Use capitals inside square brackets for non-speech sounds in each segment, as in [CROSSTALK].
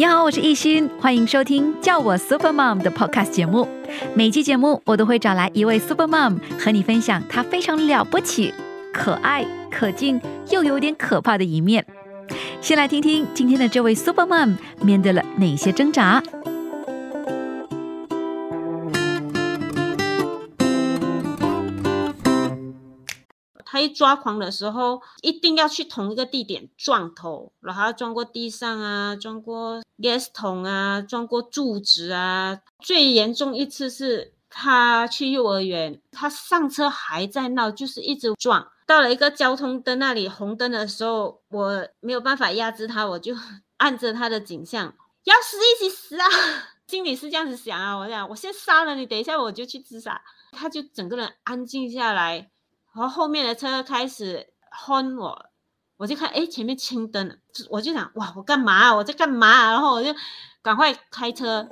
你好，我是艺欣，欢迎收听叫我 Super Mom 的 Podcast 节目。每期节目我都会找来一位 Super Mom 和你分享她非常了不起、可爱、可敬又有点可怕的一面。先来听听今天的这位 Super Mom 面对了哪些挣扎。他一抓狂的时候，一定要去同一个地点撞头，然后撞过地上啊，撞过 gas 桶啊，撞过柱子啊。最严重一次是他去幼儿园，他上车还在闹，就是一直撞。到了一个交通灯那里红灯的时候，我没有办法压制他，我就 [LAUGHS] 按着他的景象，要死一起死啊！[LAUGHS] 心里是这样子想啊，我想我先杀了你，等一下我就去自杀。他就整个人安静下来。然后后面的车开始轰我，我就看，哎，前面青灯，我就想，哇，我干嘛？我在干嘛？然后我就赶快开车。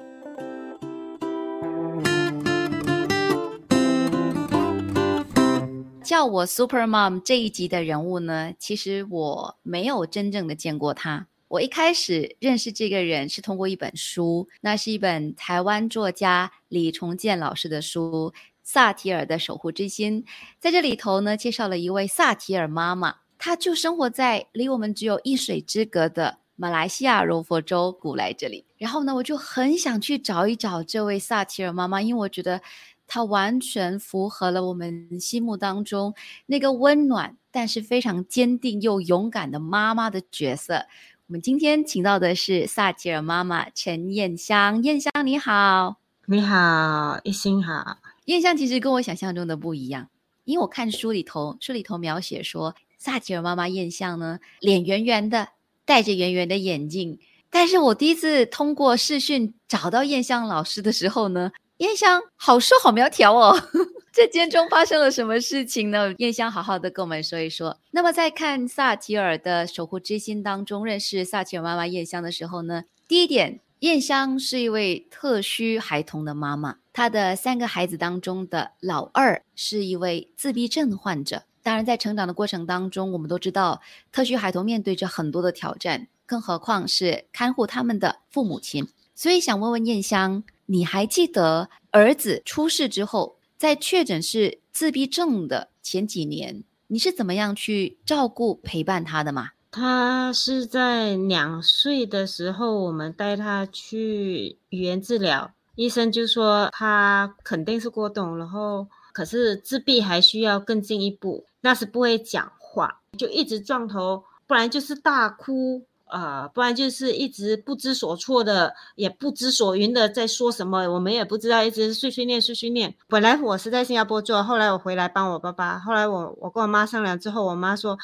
叫我 Super Mom 这一集的人物呢，其实我没有真正的见过他。我一开始认识这个人是通过一本书，那是一本台湾作家李重建老师的书。萨提尔的守护之心，在这里头呢，介绍了一位萨提尔妈妈，她就生活在离我们只有一水之隔的马来西亚柔佛州古来这里。然后呢，我就很想去找一找这位萨提尔妈妈，因为我觉得她完全符合了我们心目当中那个温暖但是非常坚定又勇敢的妈妈的角色。我们今天请到的是萨提尔妈妈陈燕香，燕香你好，你好，一心好。艳香其实跟我想象中的不一样，因为我看书里头，书里头描写说萨提尔妈妈艳香呢，脸圆圆的，戴着圆圆的眼镜。但是我第一次通过视讯找到燕香老师的时候呢，燕香好瘦好苗条哦，[LAUGHS] 这间中发生了什么事情呢？燕香好好的跟我们说一说。那么在看萨提尔的守护之心当中，认识萨提尔妈妈燕香的时候呢，第一点，燕香是一位特需孩童的妈妈。她的三个孩子当中的老二是一位自闭症患者。当然，在成长的过程当中，我们都知道特需孩童面对着很多的挑战，更何况是看护他们的父母亲。所以，想问问燕香，你还记得儿子出事之后，在确诊是自闭症的前几年，你是怎么样去照顾陪伴他的吗？他是在两岁的时候，我们带他去语言治疗。医生就说他肯定是过动，然后可是自闭还需要更进一步，那是不会讲话，就一直撞头，不然就是大哭，呃，不然就是一直不知所措的，也不知所云的在说什么，我们也不知道，一直碎碎念碎碎念。本来我是在新加坡做，后来我回来帮我爸爸，后来我我跟我妈商量之后，我妈说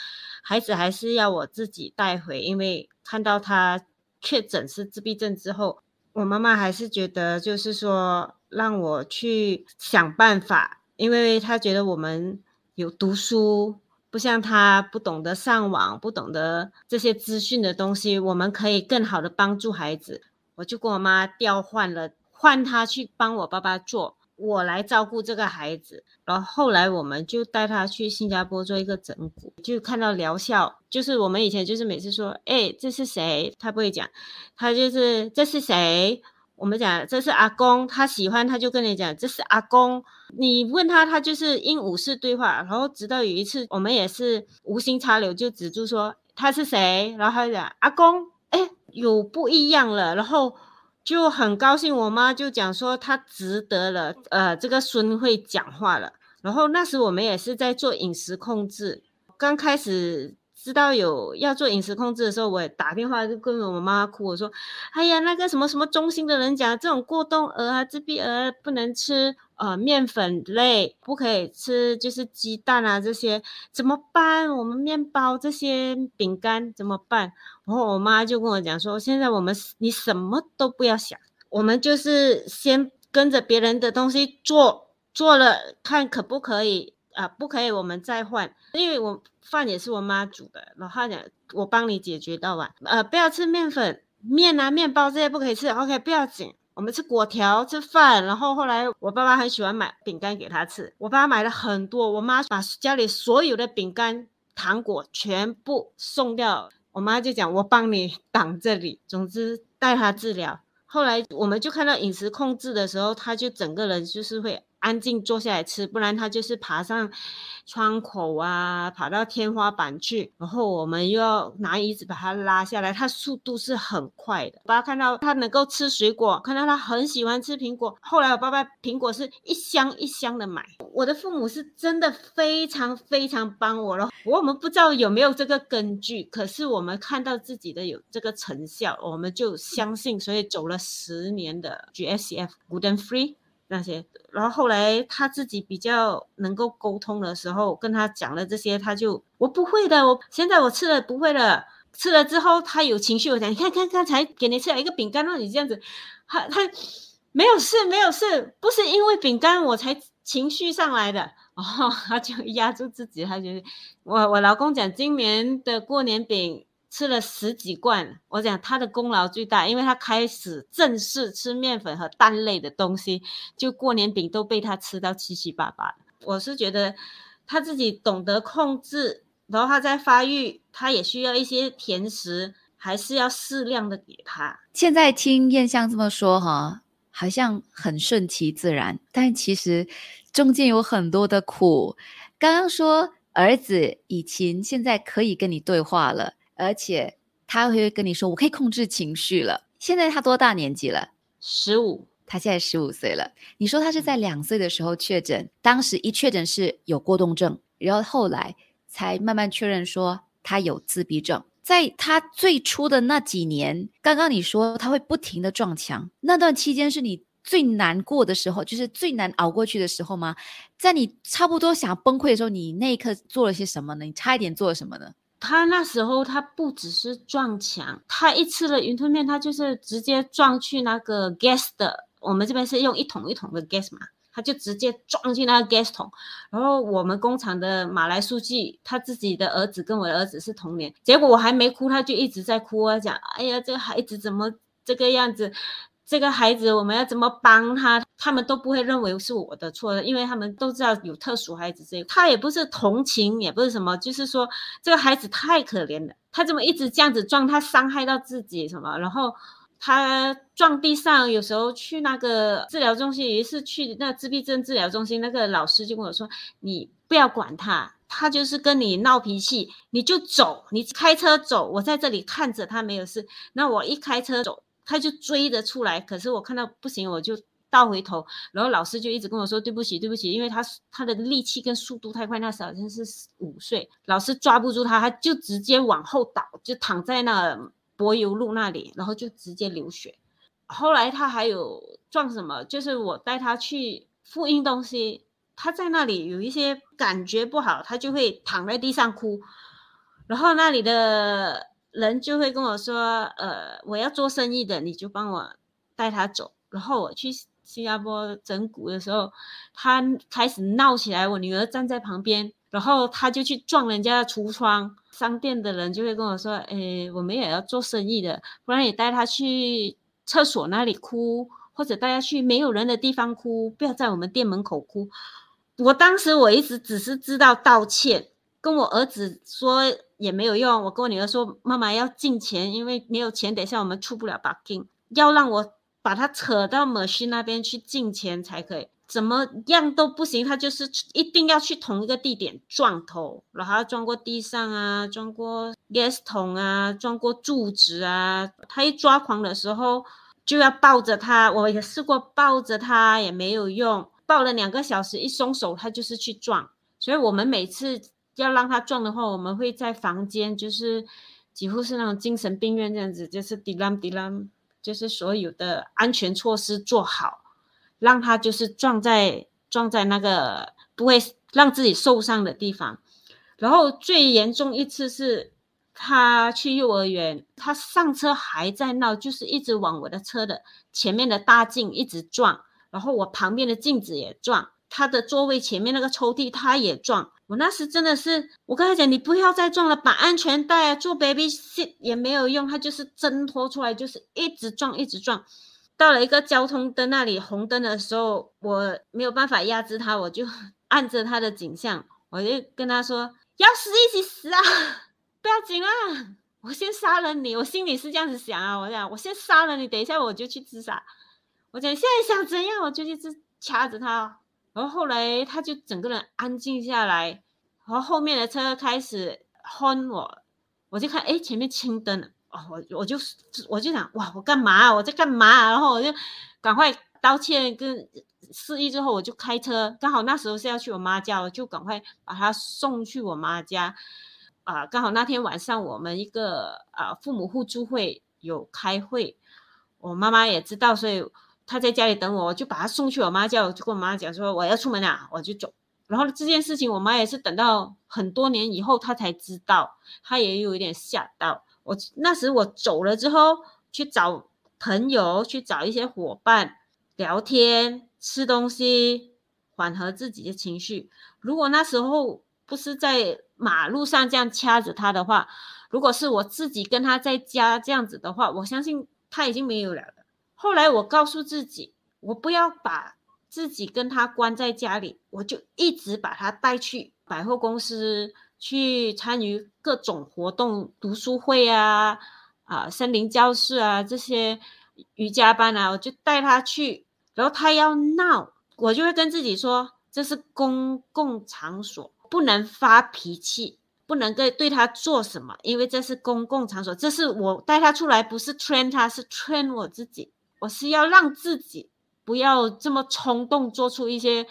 孩子还是要我自己带回，因为看到他确诊是自闭症之后。我妈妈还是觉得，就是说让我去想办法，因为她觉得我们有读书，不像她不懂得上网，不懂得这些资讯的东西，我们可以更好的帮助孩子。我就跟我妈调换了，换她去帮我爸爸做，我来照顾这个孩子。然后后来我们就带他去新加坡做一个整骨，就看到疗效。就是我们以前就是每次说，哎，这是谁？他不会讲，他就是这是谁？我们讲这是阿公，他喜欢他就跟你讲这是阿公。你问他，他就是鹦鹉式对话。然后直到有一次，我们也是无心插柳就指住说他是谁，然后他就讲阿公，哎，有不一样了。然后就很高兴，我妈就讲说她值得了，呃，这个孙会讲话了。然后那时我们也是在做饮食控制，刚开始知道有要做饮食控制的时候，我打电话就跟我妈妈哭，我说：“哎呀，那个什么什么中心的人讲，这种过动儿啊、自闭儿不能吃呃面粉类，不可以吃就是鸡蛋啊这些，怎么办？我们面包这些饼干怎么办？”然后我妈就跟我讲说：“现在我们你什么都不要想，我们就是先跟着别人的东西做，做了看可不可以。”啊，不可以，我们再换，因为我饭也是我妈煮的，然后讲我帮你解决到吧。呃，不要吃面粉、面啊、面包这些不可以吃，OK，不要紧，我们吃果条、吃饭。然后后来我爸爸很喜欢买饼干给他吃，我爸爸买了很多，我妈把家里所有的饼干、糖果全部送掉，我妈就讲我帮你 [LAUGHS] 挡这里，总之带他治疗。后来我们就看到饮食控制的时候，他就整个人就是会。安静坐下来吃，不然他就是爬上窗口啊，爬到天花板去，然后我们又要拿椅子把它拉下来。他速度是很快的。爸爸看到他能够吃水果，看到他很喜欢吃苹果。后来我爸爸苹果是一箱一箱的买。我的父母是真的非常非常帮我了。我们不知道有没有这个根据，可是我们看到自己的有这个成效，我们就相信，所以走了十年的 GSF Gluten Free。那些，然后后来他自己比较能够沟通的时候，跟他讲了这些，他就我不会的，我现在我吃了不会了，吃了之后他有情绪，我讲你看看刚才给你吃了一个饼干，让你这样子，他他没有事没有事，不是因为饼干我才情绪上来的，[LAUGHS] 哦，他就压住自己，他就我我老公讲今年的过年饼。吃了十几罐，我讲他的功劳最大，因为他开始正式吃面粉和蛋类的东西，就过年饼都被他吃到七七八八我是觉得他自己懂得控制，然后他在发育，他也需要一些甜食，还是要适量的给他。现在听燕香这么说，哈，好像很顺其自然，但其实中间有很多的苦。刚刚说儿子以前现在可以跟你对话了。而且他会跟你说：“我可以控制情绪了。”现在他多大年纪了？十五。他现在十五岁了。你说他是在两岁的时候确诊，当时一确诊是有过动症，然后后来才慢慢确认说他有自闭症。在他最初的那几年，刚刚你说他会不停的撞墙，那段期间是你最难过的时候，就是最难熬过去的时候吗？在你差不多想崩溃的时候，你那一刻做了些什么呢？你差一点做了什么呢？他那时候他不只是撞墙，他一吃了云吞面，他就是直接撞去那个 gas 的。我们这边是用一桶一桶的 gas 嘛，他就直接撞进那个 gas 桶。然后我们工厂的马来书记，他自己的儿子跟我的儿子是同年，结果我还没哭，他就一直在哭啊，讲哎呀，这个孩子怎么这个样子？这个孩子我们要怎么帮他？他们都不会认为是我的错的，因为他们都知道有特殊孩子这个，他也不是同情，也不是什么，就是说这个孩子太可怜了，他怎么一直这样子撞，他伤害到自己什么？然后他撞地上，有时候去那个治疗中心，也是去那自闭症治疗中心，那个老师就跟我说：“你不要管他，他就是跟你闹脾气，你就走，你开车走，我在这里看着他没有事。那我一开车走。”他就追着出来，可是我看到不行，我就倒回头，然后老师就一直跟我说对不起，对不起，因为他他的力气跟速度太快，那时候好像是五岁，老师抓不住他，他就直接往后倒，就躺在那柏油路那里，然后就直接流血。后来他还有撞什么，就是我带他去复印东西，他在那里有一些感觉不好，他就会躺在地上哭，然后那里的。人就会跟我说，呃，我要做生意的，你就帮我带他走。然后我去新加坡整蛊的时候，他开始闹起来，我女儿站在旁边，然后他就去撞人家的橱窗。商店的人就会跟我说，诶，我们也要做生意的，不然你带他去厕所那里哭，或者带他去没有人的地方哭，不要在我们店门口哭。我当时我一直只是知道道歉，跟我儿子说。也没有用。我跟我女儿说：“妈妈要进钱，因为没有钱，等一下我们出不了 parking。要让我把他扯到 machine 那边去进钱才可以，怎么样都不行。他就是一定要去同一个地点撞头，然后撞过地上啊，撞过 gas 桶啊，撞过柱子啊。他一抓狂的时候就要抱着他。我也试过抱着他，也没有用。抱了两个小时，一松手他就是去撞。所以我们每次。要让他撞的话，我们会在房间，就是几乎是那种精神病院这样子，就是滴啷滴啷，就是所有的安全措施做好，让他就是撞在撞在那个不会让自己受伤的地方。然后最严重一次是，他去幼儿园，他上车还在闹，就是一直往我的车的前面的大镜一直撞，然后我旁边的镜子也撞，他的座位前面那个抽屉他也撞。我那时真的是，我跟他讲，你不要再撞了，绑安全带啊，做 baby seat 也没有用，他就是挣脱出来，就是一直撞，一直撞。到了一个交通灯那里红灯的时候，我没有办法压制他，我就 [LAUGHS] 按着他的景象，我就跟他说：“要死一起死啊，不要紧啊，我先杀了你。”我心里是这样子想啊，我讲我先杀了你，等一下我就去自杀。我讲现在想怎样，我就去自掐着他。然后后来他就整个人安静下来，然后后面的车开始轰我，我就看哎前面青灯哦，我我就我就想哇我干嘛我在干嘛？然后我就赶快道歉跟示意之后我就开车，刚好那时候是要去我妈家，我就赶快把他送去我妈家啊。刚好那天晚上我们一个啊父母互助会有开会，我妈妈也知道，所以。他在家里等我，我就把他送去我妈家，我就跟我妈讲说我要出门了，我就走。然后这件事情，我妈也是等到很多年以后，她才知道，她也有一点吓到我。那时我走了之后，去找朋友，去找一些伙伴聊天、吃东西，缓和自己的情绪。如果那时候不是在马路上这样掐着他的话，如果是我自己跟他在家这样子的话，我相信他已经没有了。后来我告诉自己，我不要把自己跟他关在家里，我就一直把他带去百货公司，去参与各种活动，读书会啊，啊，森林教室啊，这些瑜伽班啊，我就带他去。然后他要闹，我就会跟自己说，这是公共场所，不能发脾气，不能对对他做什么，因为这是公共场所，这是我带他出来，不是 train 他，是 train 我自己。我是要让自己不要这么冲动，做出一些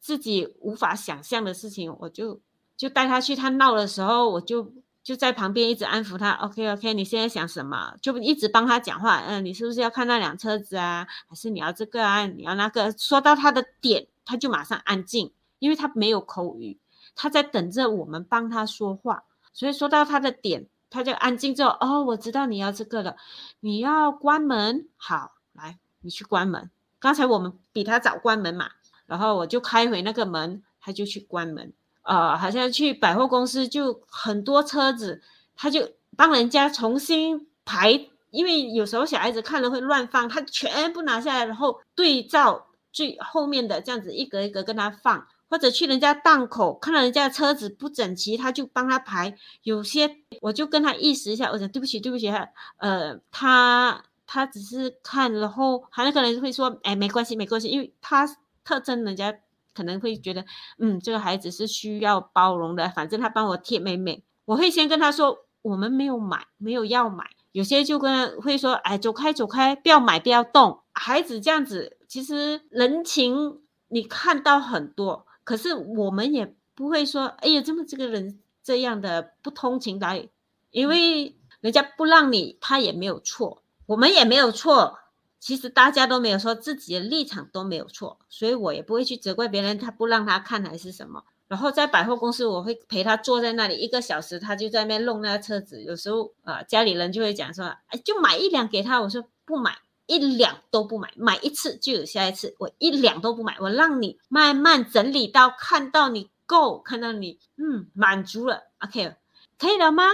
自己无法想象的事情。我就就带他去，他闹的时候，我就就在旁边一直安抚他。OK OK，你现在想什么？就一直帮他讲话。嗯，你是不是要看那辆车子啊？还是你要这个啊？你要那个？说到他的点，他就马上安静，因为他没有口语，他在等着我们帮他说话。所以说到他的点，他就安静之后，哦，我知道你要这个了，你要关门，好。来，你去关门。刚才我们比他早关门嘛，然后我就开回那个门，他就去关门。呃，好像去百货公司就很多车子，他就帮人家重新排，因为有时候小孩子看了会乱放，他全部拿下来，然后对照最后面的这样子一格一格跟他放。或者去人家档口看到人家的车子不整齐，他就帮他排。有些我就跟他意思一下，我讲对不起，对不起，呃他。他只是看，然后他那个人会说：“哎，没关系，没关系。”因为他特征，人家可能会觉得，嗯，这个孩子是需要包容的。反正他帮我贴妹妹，我会先跟他说：“我们没有买，没有要买。”有些就跟会说：“哎，走开，走开，不要买，不要动。”孩子这样子，其实人情你看到很多，可是我们也不会说：“哎呀，这么这个人这样的不通情达理。”因为人家不让你，他也没有错。我们也没有错，其实大家都没有说自己的立场都没有错，所以我也不会去责怪别人，他不让他看还是什么。然后在百货公司，我会陪他坐在那里一个小时，他就在那边弄那个车子。有时候啊，家里人就会讲说，哎，就买一辆给他。我说不买，一辆都不买，买一次就有下一次，我一辆都不买，我让你慢慢整理到看到你够，看到你嗯满足了，OK，可以了吗？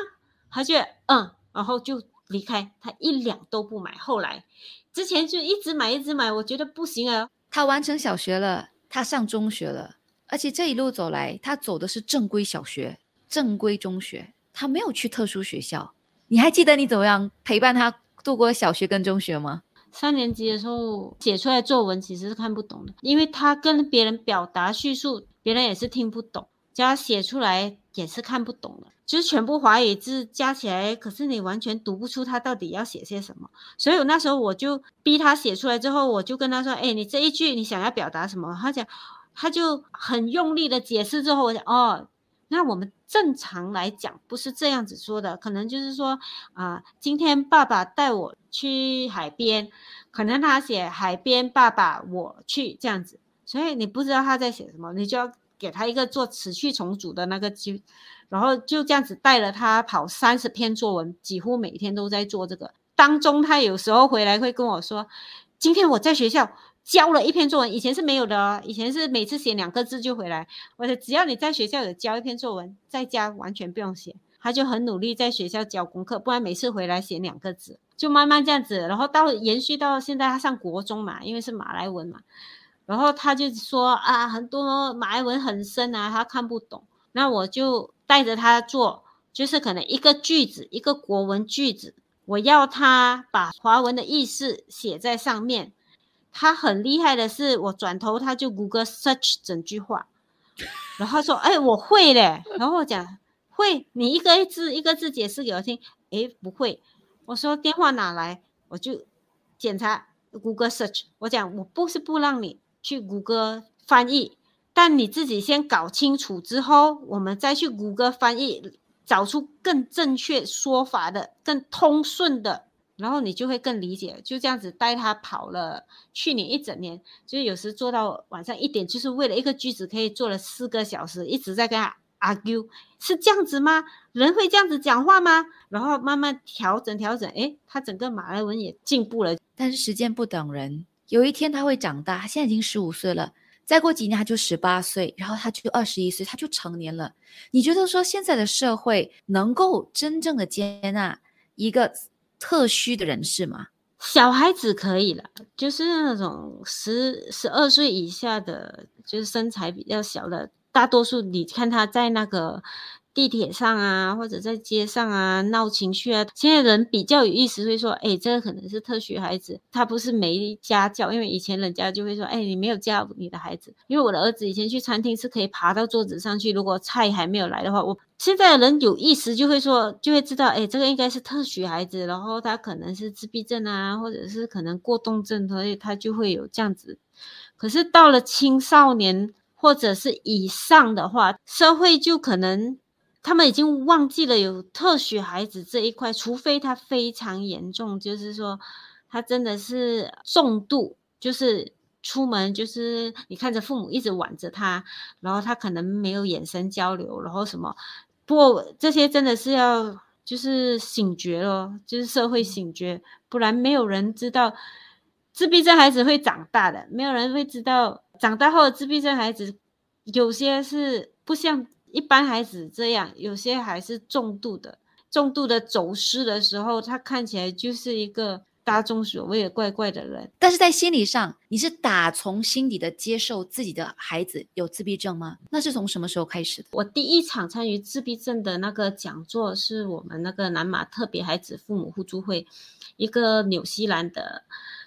他就嗯，然后就。离开他一两都不买，后来之前就一直买一直买，我觉得不行啊。他完成小学了，他上中学了，而且这一路走来，他走的是正规小学、正规中学，他没有去特殊学校。你还记得你怎么样陪伴他度过小学跟中学吗？三年级的时候写出来作文其实是看不懂的，因为他跟别人表达叙述，别人也是听不懂，叫他写出来也是看不懂的。就是全部华语字加起来，可是你完全读不出他到底要写些什么。所以我那时候我就逼他写出来之后，我就跟他说：“哎，你这一句你想要表达什么？”他讲，他就很用力的解释之后，我讲：“哦，那我们正常来讲不是这样子说的，可能就是说啊、今天爸爸带我去海边，可能他写海边爸爸我去这样子，所以你不知道他在写什么，你就要给他一个做持续重组的那个机，然后就这样子带了他跑三十篇作文，几乎每天都在做这个。当中他有时候回来会跟我说，今天我在学校交了一篇作文，以前是没有的，以前是每次写两个字就回来。我说只要你在学校有交一篇作文，在家完全不用写。他就很努力在学校交功课，不然每次回来写两个字，就慢慢这样子，然后到延续到现在，他上国中嘛，因为是马来文嘛，然后他就说啊，很多马来文很深啊，他看不懂。那我就带着他做，就是可能一个句子，一个国文句子，我要他把华文的意思写在上面。他很厉害的是，我转头他就谷歌 search 整句话，然后说：“哎，我会嘞。”然后我讲会，你一个字一个字解释给我听。哎，不会。我说电话哪来？我就检查谷歌 search。我讲我不是不让你去谷歌翻译，但你自己先搞清楚之后，我们再去谷歌翻译，找出更正确说法的、更通顺的。然后你就会更理解，就这样子带他跑了去年一整年，就是有时做到晚上一点，就是为了一个句子可以做了四个小时，一直在跟他 argue，是这样子吗？人会这样子讲话吗？然后慢慢调整调整，诶，他整个马来文也进步了。但是时间不等人，有一天他会长大，他现在已经十五岁了，再过几年他就十八岁，然后他就二十一岁，他就成年了。你觉得说现在的社会能够真正的接纳一个特需的人士吗？小孩子可以了，就是那种十十二岁以下的，就是身材比较小的，大多数你看他在那个地铁上啊，或者在街上啊闹情绪啊，现在人比较有意思，会说，哎，这个可能是特许孩子，他不是没家教，因为以前人家就会说，哎，你没有教你的孩子，因为我的儿子以前去餐厅是可以爬到桌子上去，如果菜还没有来的话，我。现在的人有意识就会说，就会知道，哎，这个应该是特许孩子，然后他可能是自闭症啊，或者是可能过动症，所以他就会有这样子。可是到了青少年或者是以上的话，社会就可能他们已经忘记了有特许孩子这一块，除非他非常严重，就是说他真的是重度，就是出门就是你看着父母一直挽着他，然后他可能没有眼神交流，然后什么。不过这些真的是要就是醒觉咯，就是社会醒觉，不然没有人知道自闭症孩子会长大的，没有人会知道长大后的自闭症孩子有些是不像一般孩子这样，有些还是重度的，重度的走失的时候，他看起来就是一个。大众所谓的怪怪的人，但是在心理上，你是打从心底的接受自己的孩子有自闭症吗？那是从什么时候开始的？我第一场参与自闭症的那个讲座，是我们那个南马特别孩子父母互助会，一个纽西兰的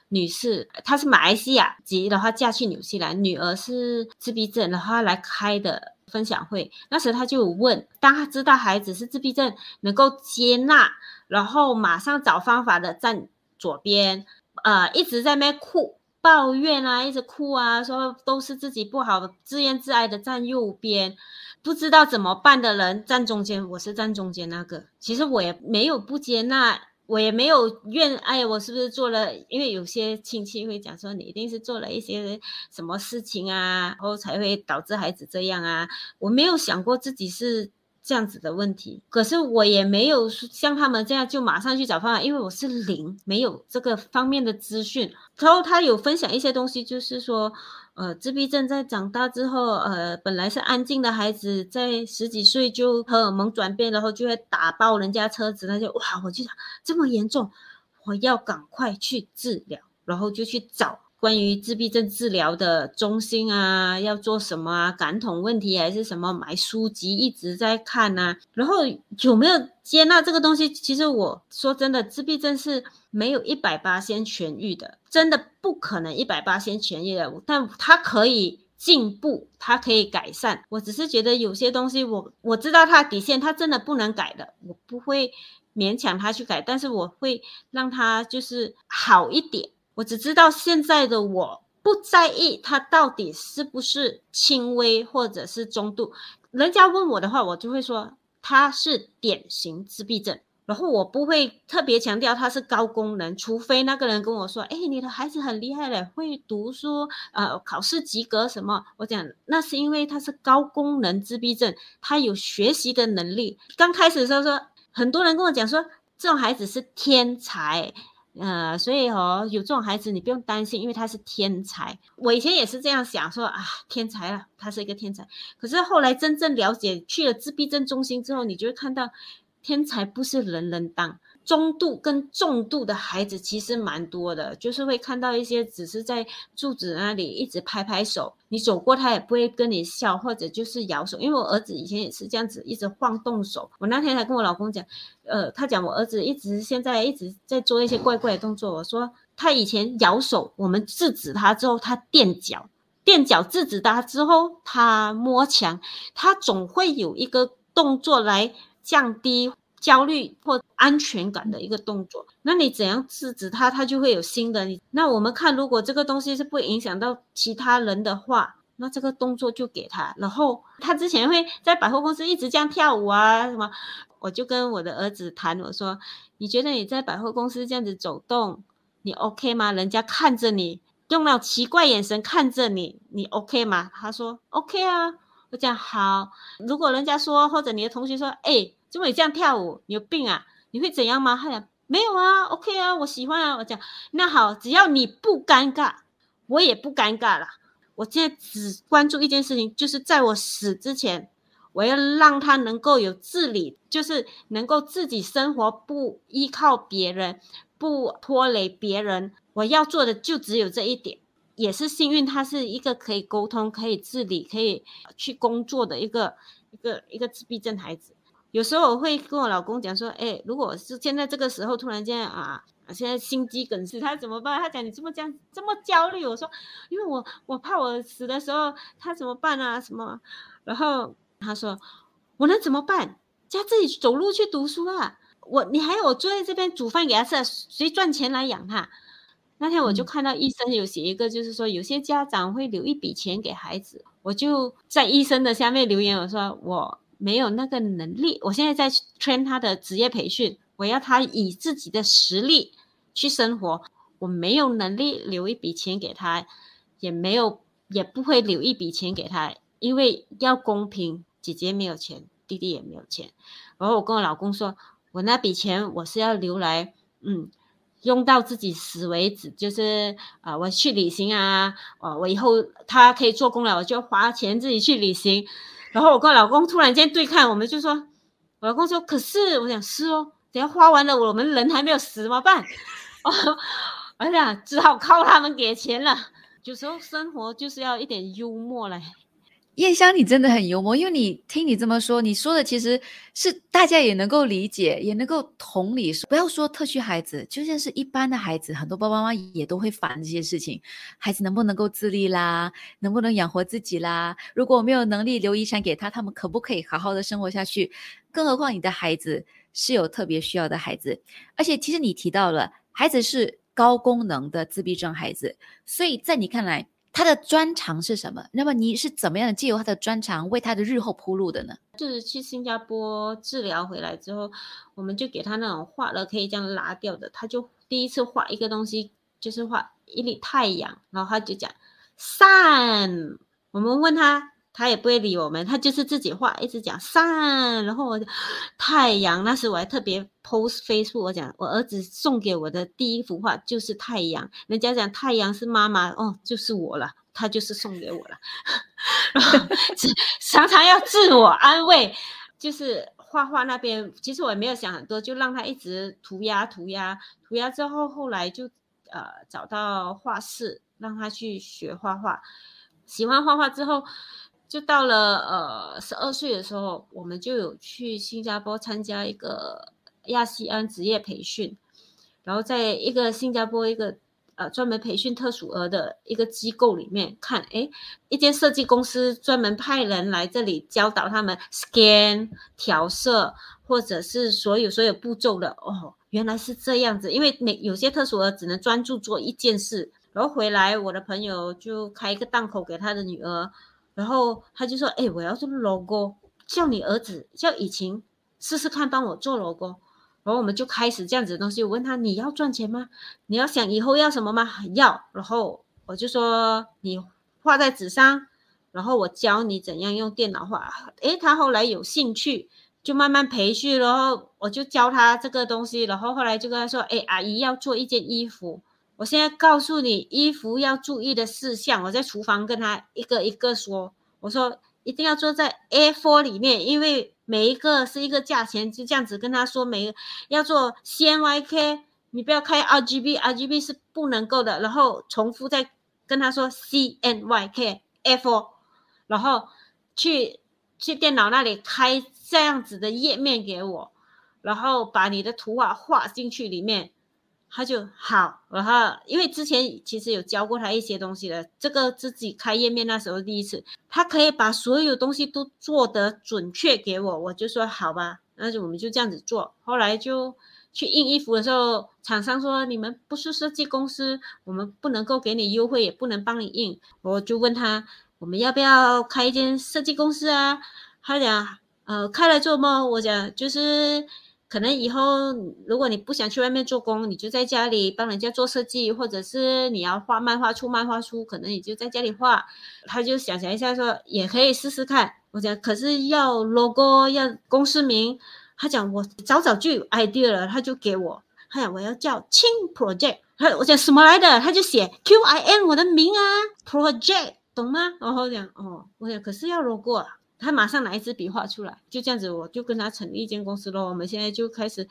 女士，她是马来西亚籍，然后嫁去纽西兰，女儿是自闭症，然后她来开的分享会。那时他就有问，当他知道孩子是自闭症，能够接纳，然后马上找方法的站。左边，呃，一直在那哭抱怨啊，一直哭啊，说都是自己不好，自怨自艾的站右边，不知道怎么办的人站中间，我是站中间那个。其实我也没有不接纳，我也没有怨，哎，我是不是做了？因为有些亲戚会讲说，你一定是做了一些什么事情啊，然后才会导致孩子这样啊。我没有想过自己是。这样子的问题，可是我也没有像他们这样就马上去找方法，因为我是零，没有这个方面的资讯。然后他有分享一些东西，就是说，呃，自闭症在长大之后，呃，本来是安静的孩子，在十几岁就荷尔蒙转变，然后就会打爆人家车子，那就哇，我就想这么严重，我要赶快去治疗，然后就去找。关于自闭症治疗的中心啊，要做什么啊？感统问题还是什么？买书籍一直在看呐。然后有没有接纳这个东西？其实我说真的，自闭症是没有一百八先痊愈的，真的不可能一百八先痊愈的。但它可以进步，它可以改善。我只是觉得有些东西，我我知道它底线，它真的不能改的，我不会勉强他去改，但是我会让他就是好一点。我只知道现在的我不在意他到底是不是轻微或者是中度。人家问我的话，我就会说他是典型自闭症。然后我不会特别强调他是高功能，除非那个人跟我说：“哎，你的孩子很厉害嘞，会读书，呃，考试及格什么。”我讲那是因为他是高功能自闭症，他有学习的能力。刚开始的时候说，很多人跟我讲说，这种孩子是天才，呃，所以哦，有这种孩子你不用担心，因为他是天才。我以前也是这样想，说啊，天才啊，他是一个天才。可是后来真正了解，去了自闭症中心之后，你就会看到。天才不是人人当，中度跟重度的孩子其实蛮多的，就是会看到一些只是在柱子那里一直拍拍手，你走过他也不会跟你笑，或者就是摇手。因为我儿子以前也是这样子，一直晃动手。我那天还跟我老公讲，呃，他讲我儿子一直现在一直在做一些怪怪的动作。我说他以前摇手，我们制止他之后，他垫脚，垫脚制止他之后，他摸墙，他总会有一个动作来。降低焦虑或安全感的一个动作，那你怎样制止他，他就会有新的。那我们看，如果这个东西是不影响到其他人的话，那这个动作就给他。然后他之前会在百货公司一直这样跳舞啊什么，我就跟我的儿子谈，我说：“你觉得你在百货公司这样子走动，你 OK 吗？人家看着你，用那奇怪眼神看着你，你 OK 吗？”他说：“OK 啊。”我讲好，如果人家说或者你的同学说，哎，怎么你这样跳舞？你有病啊？你会怎样吗？他讲没有啊，OK 啊，我喜欢啊。我讲那好，只要你不尴尬，我也不尴尬了。我现在只关注一件事情，就是在我死之前，我要让他能够有自理，就是能够自己生活，不依靠别人，不拖累别人。我要做的就只有这一点。也是幸运，他是一个可以沟通、可以自理、可以去工作的一个一个一个自闭症孩子。有时候我会跟我老公讲说：“哎，如果是现在这个时候突然间啊，现在心肌梗死，他怎么办？”他讲：“你这么这样这么焦虑。”我说：“因为我我怕我死的时候他怎么办啊？什么？”然后他说：“我能怎么办？叫自己走路去读书啊！我你还有我坐在这边煮饭给他吃，谁赚钱来养他？”那天我就看到医生有写一个，就是说有些家长会留一笔钱给孩子，我就在医生的下面留言，我说我没有那个能力，我现在在圈他的职业培训，我要他以自己的实力去生活，我没有能力留一笔钱给他，也没有也不会留一笔钱给他，因为要公平，姐姐没有钱，弟弟也没有钱，然后我跟我老公说，我那笔钱我是要留来，嗯。用到自己死为止，就是啊，我去旅行啊，哦，我以后他可以做工了，我就花钱自己去旅行。然后我跟我老公突然间对看，我们就说，我老公说，可是我想是哦，等下花完了，我们人还没有死怎么办？[LAUGHS] 哦，哎呀，只好靠他们给钱了。有时候生活就是要一点幽默嘞。燕香，你真的很幽默，因为你听你这么说，你说的其实是大家也能够理解，也能够同理。不要说特需孩子，就算是一般的孩子，很多爸爸妈妈也都会烦这些事情：孩子能不能够自立啦，能不能养活自己啦？如果我没有能力留遗产给他，他们可不可以好好的生活下去？更何况你的孩子是有特别需要的孩子，而且其实你提到了孩子是高功能的自闭症孩子，所以在你看来。他的专长是什么？那么你是怎么样借由他的专长为他的日后铺路的呢？就是去新加坡治疗回来之后，我们就给他那种画了可以这样拉掉的，他就第一次画一个东西，就是画一粒太阳，然后他就讲 sun。我们问他，他也不会理我们，他就是自己画，一直讲 sun。然后我太阳，那时我还特别 post Facebook，我讲我儿子送给我的第一幅画就是太阳，人家讲太阳是妈妈，哦，就是我了，他就是送给我了，然后 [LAUGHS] 常常要自我安慰，就是画画那边，其实我也没有想很多，就让他一直涂鸦涂鸦涂鸦，之后后来就呃找到画室，让他去学画画，喜欢画画之后。就到了呃十二岁的时候，我们就有去新加坡参加一个亚细安职业培训，然后在一个新加坡一个呃专门培训特殊儿的一个机构里面看，哎，一间设计公司专门派人来这里教导他们 scan 调色，或者是所有所有步骤的哦，原来是这样子，因为每有些特殊儿只能专注做一件事。然后回来，我的朋友就开一个档口给他的女儿，然后他就说：“哎，我要做 logo，叫你儿子叫以晴试试看，帮我做 logo。”然后我们就开始这样子的东西。我问他：“你要赚钱吗？你要想以后要什么吗？”要。然后我就说：“你画在纸上，然后我教你怎样用电脑画。”诶，他后来有兴趣，就慢慢培训，然后我就教他这个东西。然后后来就跟他说：“哎，阿姨要做一件衣服。”我现在告诉你衣服要注意的事项，我在厨房跟他一个一个说。我说一定要做在 A4 里面，因为每一个是一个价钱，就这样子跟他说。每个要做 CNYK，你不要开 RGB，RGB 是不能够的。然后重复再跟他说 CNYK A4，然后去去电脑那里开这样子的页面给我，然后把你的图画画进去里面。他就好，然后因为之前其实有教过他一些东西的，这个自己开页面那时候第一次，他可以把所有东西都做得准确给我，我就说好吧，那就我们就这样子做。后来就去印衣服的时候，厂商说你们不是设计公司，我们不能够给你优惠，也不能帮你印。我就问他，我们要不要开一间设计公司啊？他讲，呃，开来做吗？我讲就是。可能以后如果你不想去外面做工，你就在家里帮人家做设计，或者是你要画漫画出漫画书，可能你就在家里画。他就想想一下说，也可以试试看。我讲可是要 logo 要公司名，他讲我早早就有 idea 了，他就给我，他讲我要叫青 project，他我讲什么来的，他就写 Q I N 我的名啊 project 懂吗？然后讲哦，我讲可是要 logo 啊。他马上拿一支笔画出来，就这样子，我就跟他成立一间公司咯。我们现在就开始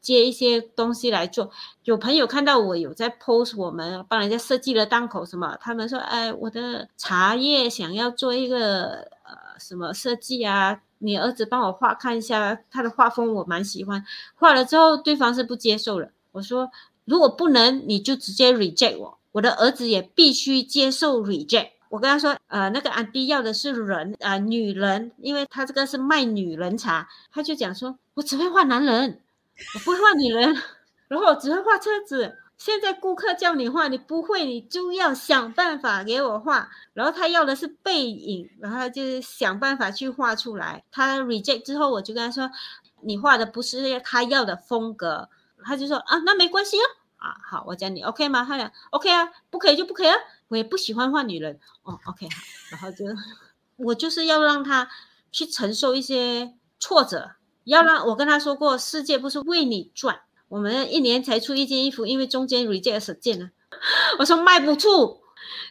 接一些东西来做。有朋友看到我有在 post，我们帮人家设计了档口什么，他们说：“哎，我的茶叶想要做一个呃什么设计啊？你儿子帮我画看一下他的画风，我蛮喜欢。画了之后，对方是不接受了。我说，如果不能，你就直接 reject 我。我的儿子也必须接受 reject。”我跟他说，呃，那个安迪要的是人啊，女人，因为他这个是卖女人茶，他就讲说，我只会画男人，我不会画女人，[LAUGHS] 然后我只会画车子。现在顾客叫你画，你不会，你就要想办法给我画。然后他要的是背影，然后就想办法去画出来。他 reject 之后，我就跟他说，你画的不是他要的风格，他就说啊，那没关系啊，啊，好，我教你 OK 吗？他讲 OK 啊，不可以就不可以啊。我也不喜欢换女人。哦，OK，然后就我就是要让他去承受一些挫折，要让我跟他说过，世界不是为你转，我们一年才出一件衣服，因为中间 reject 件呢，[LAUGHS] 我说卖不出，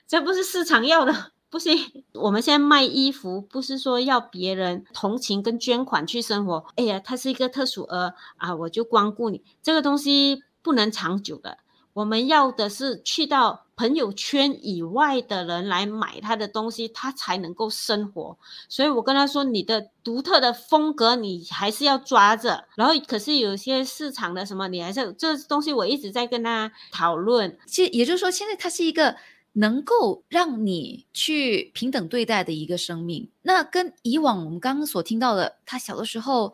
这不是市场要的，不行，我们现在卖衣服不是说要别人同情跟捐款去生活，哎呀，他是一个特殊儿啊，我就光顾你，这个东西不能长久的。我们要的是去到朋友圈以外的人来买他的东西，他才能够生活。所以我跟他说，你的独特的风格你还是要抓着。然后，可是有些市场的什么，你还是这东西，我一直在跟他讨论。其实也就是说，现在它是一个能够让你去平等对待的一个生命。那跟以往我们刚刚所听到的，他小的时候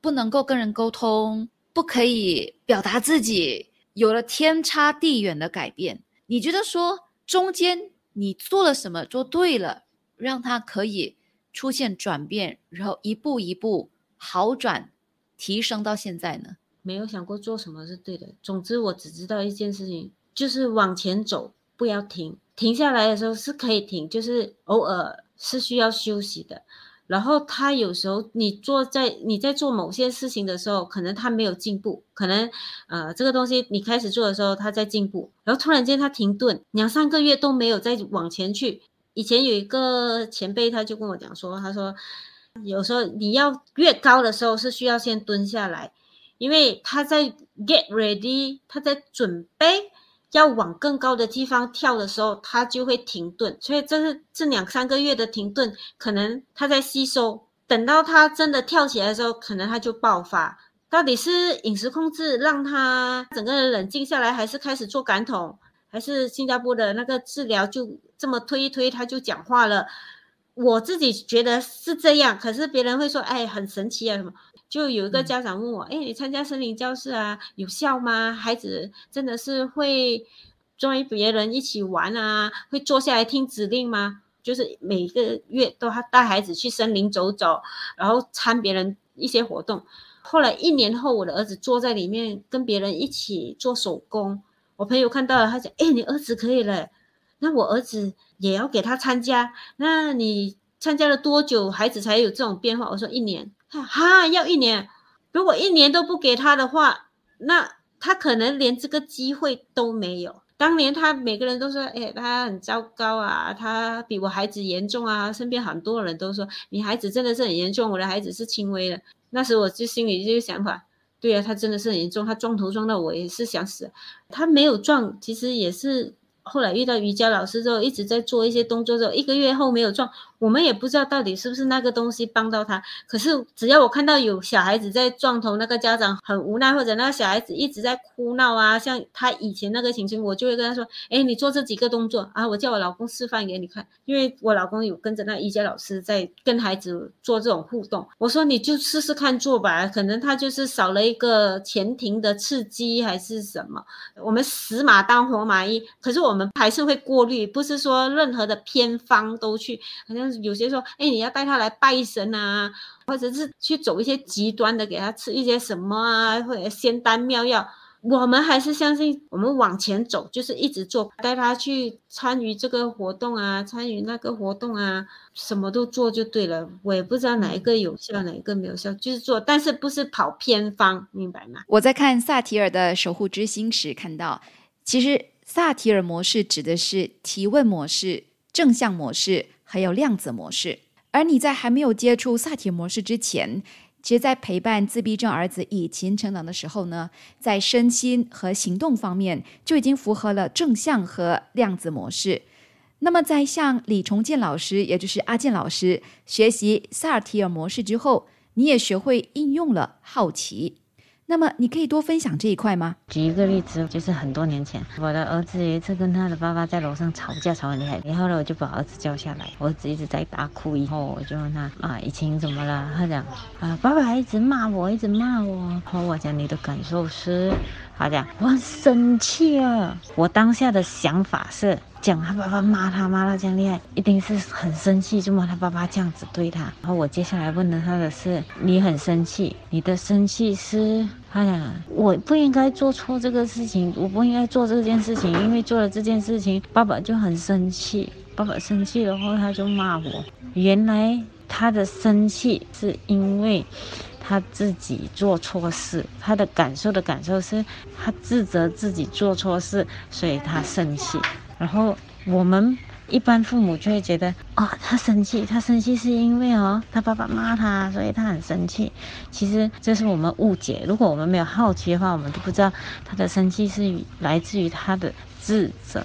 不能够跟人沟通，不可以表达自己。有了天差地远的改变，你觉得说中间你做了什么做对了，让他可以出现转变，然后一步一步好转，提升到现在呢？没有想过做什么是对的。总之，我只知道一件事情，就是往前走，不要停。停下来的时候是可以停，就是偶尔是需要休息的。然后他有时候，你做在你在做某些事情的时候，可能他没有进步，可能呃这个东西你开始做的时候他在进步，然后突然间他停顿两三个月都没有再往前去。以前有一个前辈他就跟我讲说，他说有时候你要越高的时候是需要先蹲下来，因为他在 get ready，他在准备。要往更高的地方跳的时候，他就会停顿，所以这是这两三个月的停顿，可能他在吸收。等到他真的跳起来的时候，可能他就爆发。到底是饮食控制让他整个人冷静下来，还是开始做感统，还是新加坡的那个治疗就这么推一推他就讲话了？我自己觉得是这样，可是别人会说，哎，很神奇啊什么。就有一个家长问我：“哎，你参加森林教室啊，有效吗？孩子真的是会追别人一起玩啊，会坐下来听指令吗？就是每个月都他带孩子去森林走走，然后参别人一些活动。后来一年后，我的儿子坐在里面跟别人一起做手工。我朋友看到了，他讲：“哎，你儿子可以了，那我儿子也要给他参加。那你参加了多久，孩子才有这种变化？”我说：“一年。”哈，要一年。如果一年都不给他的话，那他可能连这个机会都没有。当年他每个人都说，哎，他很糟糕啊，他比我孩子严重啊。身边很多人都说，你孩子真的是很严重，我的孩子是轻微的。那时我就心里这个想法，对啊，他真的是很严重，他撞头撞到我也是想死。他没有撞，其实也是。后来遇到瑜伽老师之后，一直在做一些动作之后，一个月后没有撞，我们也不知道到底是不是那个东西帮到他。可是只要我看到有小孩子在撞头，那个家长很无奈，或者那个小孩子一直在哭闹啊，像他以前那个情形，我就会跟他说：“哎，你做这几个动作啊，我叫我老公示范给你看，因为我老公有跟着那瑜伽老师在跟孩子做这种互动。我说你就试试看做吧，可能他就是少了一个前庭的刺激还是什么。我们死马当活马医，可是我。我们还是会过滤，不是说任何的偏方都去，好像有些说，哎，你要带他来拜神啊，或者是去走一些极端的，给他吃一些什么啊，或者仙丹妙药。我们还是相信，我们往前走，就是一直做，带他去参与这个活动啊，参与那个活动啊，什么都做就对了。我也不知道哪一个有效，哪一个没有效，就是做，但是不是跑偏方，明白吗？我在看萨提尔的守护之心时，看到其实。萨提尔模式指的是提问模式、正向模式，还有量子模式。而你在还没有接触萨提模式之前，其实，在陪伴自闭症儿子以前成长的时候呢，在身心和行动方面就已经符合了正向和量子模式。那么，在向李重建老师，也就是阿健老师学习萨提尔模式之后，你也学会应用了好奇。那么你可以多分享这一块吗？举一个例子，就是很多年前，我的儿子有一次跟他的爸爸在楼上吵架，吵很厉害。然后呢，我就把儿子叫下来，儿子一直在大哭。以后我就问他啊，以前怎么了？他讲啊，爸爸一直骂我，一直骂我。然后我讲你的感受是，他讲我很生气啊。我当下的想法是。讲他爸爸骂他骂他这样厉害，一定是很生气，就骂他爸爸这样子对他。然后我接下来问的他的是，你很生气，你的生气是，哎呀我不应该做错这个事情，我不应该做这件事情，因为做了这件事情，爸爸就很生气，爸爸生气的话他就骂我。原来他的生气是因为他自己做错事，他的感受的感受是他自责自己做错事，所以他生气。然后我们一般父母就会觉得，哦，他生气，他生气是因为哦，他爸爸骂他，所以他很生气。其实这是我们误解。如果我们没有好奇的话，我们都不知道他的生气是来自于他的自责。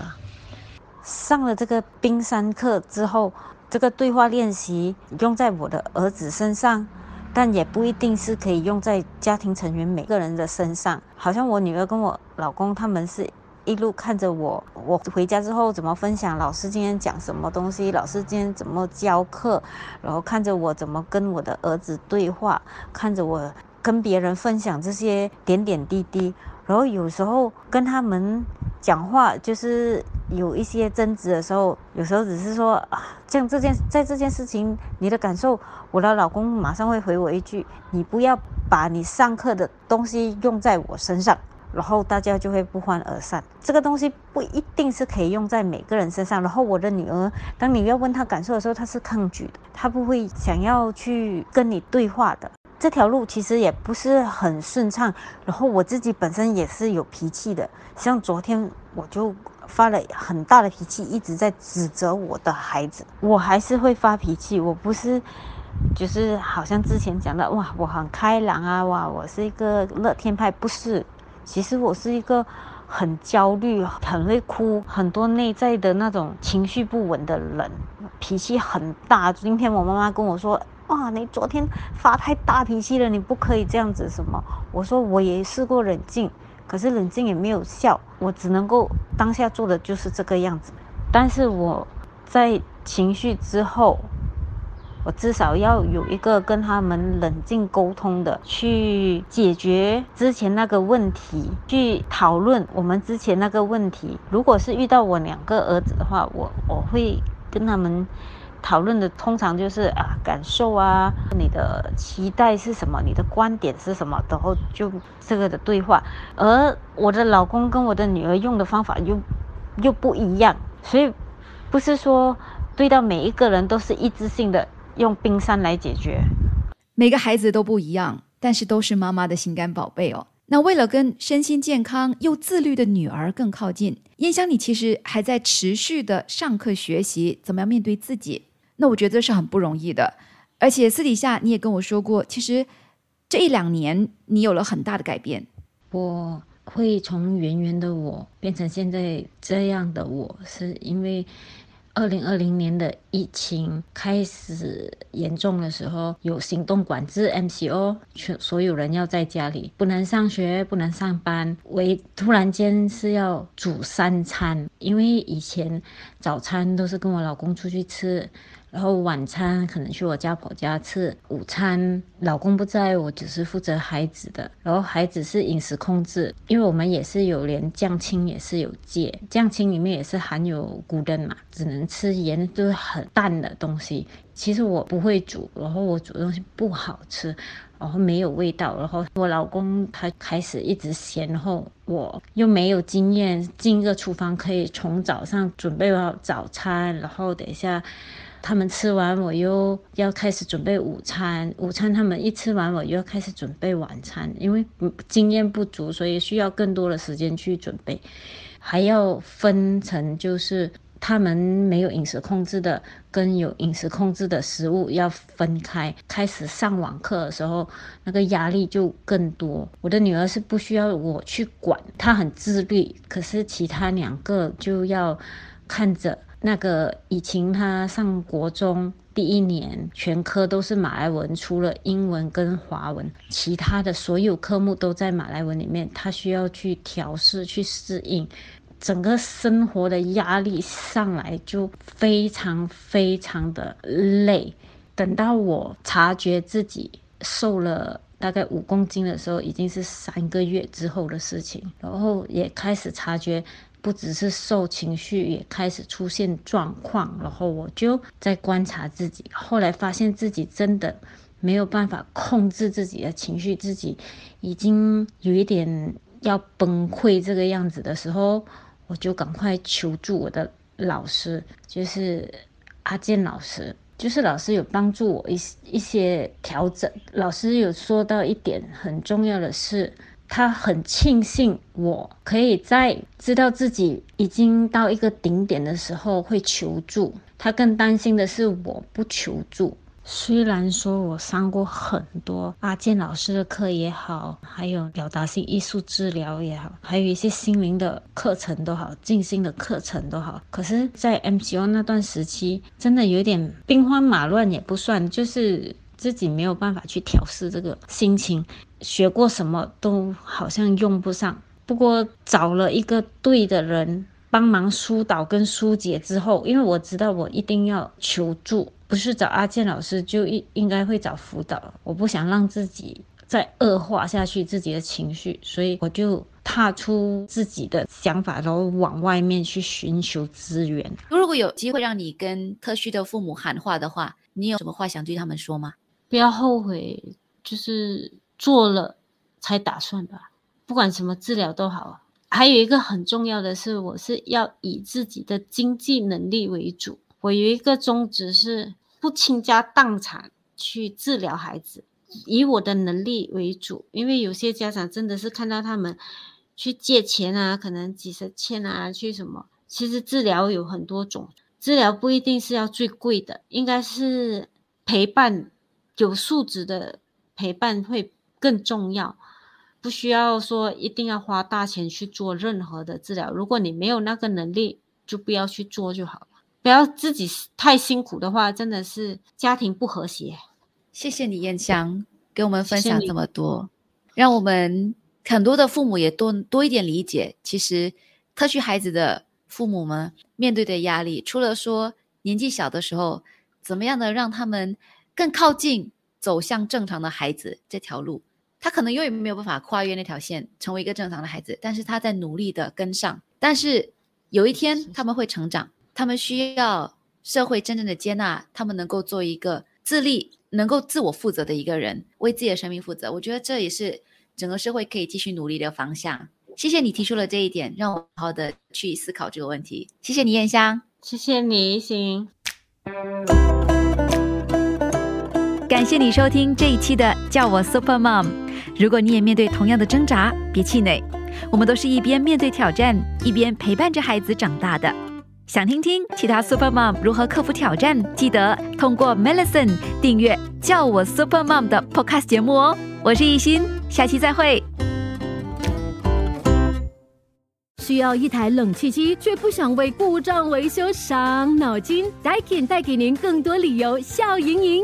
上了这个冰山课之后，这个对话练习用在我的儿子身上，但也不一定是可以用在家庭成员每个人的身上。好像我女儿跟我老公他们是。一路看着我，我回家之后怎么分享老师今天讲什么东西，老师今天怎么教课，然后看着我怎么跟我的儿子对话，看着我跟别人分享这些点点滴滴，然后有时候跟他们讲话，就是有一些争执的时候，有时候只是说啊，像这件在这件事情你的感受，我的老公马上会回我一句，你不要把你上课的东西用在我身上。然后大家就会不欢而散。这个东西不一定是可以用在每个人身上。然后我的女儿，当你要问她感受的时候，她是抗拒的，她不会想要去跟你对话的。这条路其实也不是很顺畅。然后我自己本身也是有脾气的，像昨天我就发了很大的脾气，一直在指责我的孩子。我还是会发脾气，我不是，就是好像之前讲的哇，我很开朗啊，哇，我是一个乐天派，不是。其实我是一个很焦虑、很会哭、很多内在的那种情绪不稳的人，脾气很大。今天我妈妈跟我说：“哇，你昨天发太大脾气了，你不可以这样子。”什么？我说我也试过冷静，可是冷静也没有效，我只能够当下做的就是这个样子。但是我在情绪之后，我至少要有一个跟他们冷静沟通的，去解决之前那个问题，去讨论我们之前那个问题。如果是遇到我两个儿子的话，我我会跟他们讨论的，通常就是啊感受啊，你的期待是什么，你的观点是什么，然后就这个的对话。而我的老公跟我的女儿用的方法又又不一样，所以不是说对到每一个人都是一致性的。用冰山来解决。每个孩子都不一样，但是都是妈妈的心肝宝贝哦。那为了跟身心健康又自律的女儿更靠近，燕香，你其实还在持续的上课学习，怎么样面对自己？那我觉得这是很不容易的。而且私底下你也跟我说过，其实这一两年你有了很大的改变。我会从圆圆的我变成现在这样的我，是因为。二零二零年的疫情开始严重的时候，有行动管制 MCO，全所有人要在家里，不能上学，不能上班，为突然间是要煮三餐，因为以前早餐都是跟我老公出去吃。然后晚餐可能去我家婆家吃，午餐老公不在，我只是负责孩子的。然后孩子是饮食控制，因为我们也是有连酱青也是有戒，酱青里面也是含有菇根嘛，只能吃盐都是很淡的东西。其实我不会煮，然后我煮东西不好吃，然后没有味道。然后我老公他开始一直嫌，然后我又没有经验进一个厨房，可以从早上准备好早餐，然后等一下。他们吃完，我又要开始准备午餐。午餐他们一吃完，我又要开始准备晚餐。因为经验不足，所以需要更多的时间去准备，还要分成就是他们没有饮食控制的跟有饮食控制的食物要分开。开始上网课的时候，那个压力就更多。我的女儿是不需要我去管，她很自律，可是其他两个就要看着。那个以前他上国中第一年，全科都是马来文，除了英文跟华文，其他的所有科目都在马来文里面。他需要去调试、去适应，整个生活的压力上来就非常非常的累。等到我察觉自己瘦了大概五公斤的时候，已经是三个月之后的事情，然后也开始察觉。不只是受情绪，也开始出现状况，然后我就在观察自己，后来发现自己真的没有办法控制自己的情绪，自己已经有一点要崩溃这个样子的时候，我就赶快求助我的老师，就是阿健老师，就是老师有帮助我一一些调整，老师有说到一点很重要的是。他很庆幸我可以在知道自己已经到一个顶点的时候会求助，他更担心的是我不求助。虽然说我上过很多阿健老师的课也好，还有表达性艺术治疗也好，还有一些心灵的课程都好，静心的课程都好，可是，在 MCO 那段时期，真的有点兵荒马乱也不算，就是自己没有办法去调试这个心情。学过什么都好像用不上，不过找了一个对的人帮忙疏导跟疏解之后，因为我知道我一定要求助，不是找阿健老师就应应该会找辅导，我不想让自己再恶化下去自己的情绪，所以我就踏出自己的想法，然后往外面去寻求资源。如果有机会让你跟特需的父母喊话的话，你有什么话想对他们说吗？不要后悔，就是。做了才打算吧，不管什么治疗都好。还有一个很重要的是，我是要以自己的经济能力为主。我有一个宗旨是不倾家荡产去治疗孩子，以我的能力为主。因为有些家长真的是看到他们去借钱啊，可能几十千啊，去什么。其实治疗有很多种，治疗不一定是要最贵的，应该是陪伴有素质的陪伴会。更重要，不需要说一定要花大钱去做任何的治疗。如果你没有那个能力，就不要去做就好了。不要自己太辛苦的话，真的是家庭不和谐。谢谢你，燕香，给我们分享这么多，让我们很多的父母也多多一点理解。其实，特需孩子的父母们面对的压力，除了说年纪小的时候怎么样的让他们更靠近走向正常的孩子这条路。他可能永远没有办法跨越那条线，成为一个正常的孩子，但是他在努力的跟上。但是有一天他们会成长，他们需要社会真正的接纳，他们能够做一个自立、能够自我负责的一个人，为自己的生命负责。我觉得这也是整个社会可以继续努力的方向。谢谢你提出了这一点，让我好好的去思考这个问题。谢谢你，燕香。谢谢你，行。感谢你收听这一期的《叫我 Super Mom》。如果你也面对同样的挣扎，别气馁，我们都是一边面对挑战，一边陪伴着孩子长大的。想听听其他 Super Mom 如何克服挑战？记得通过 Melison 订阅《叫我 Super Mom》的 Podcast 节目哦。我是艺欣，下期再会。需要一台冷气机，却不想为故障维修伤脑筋？Daikin 带给您更多理由笑盈盈。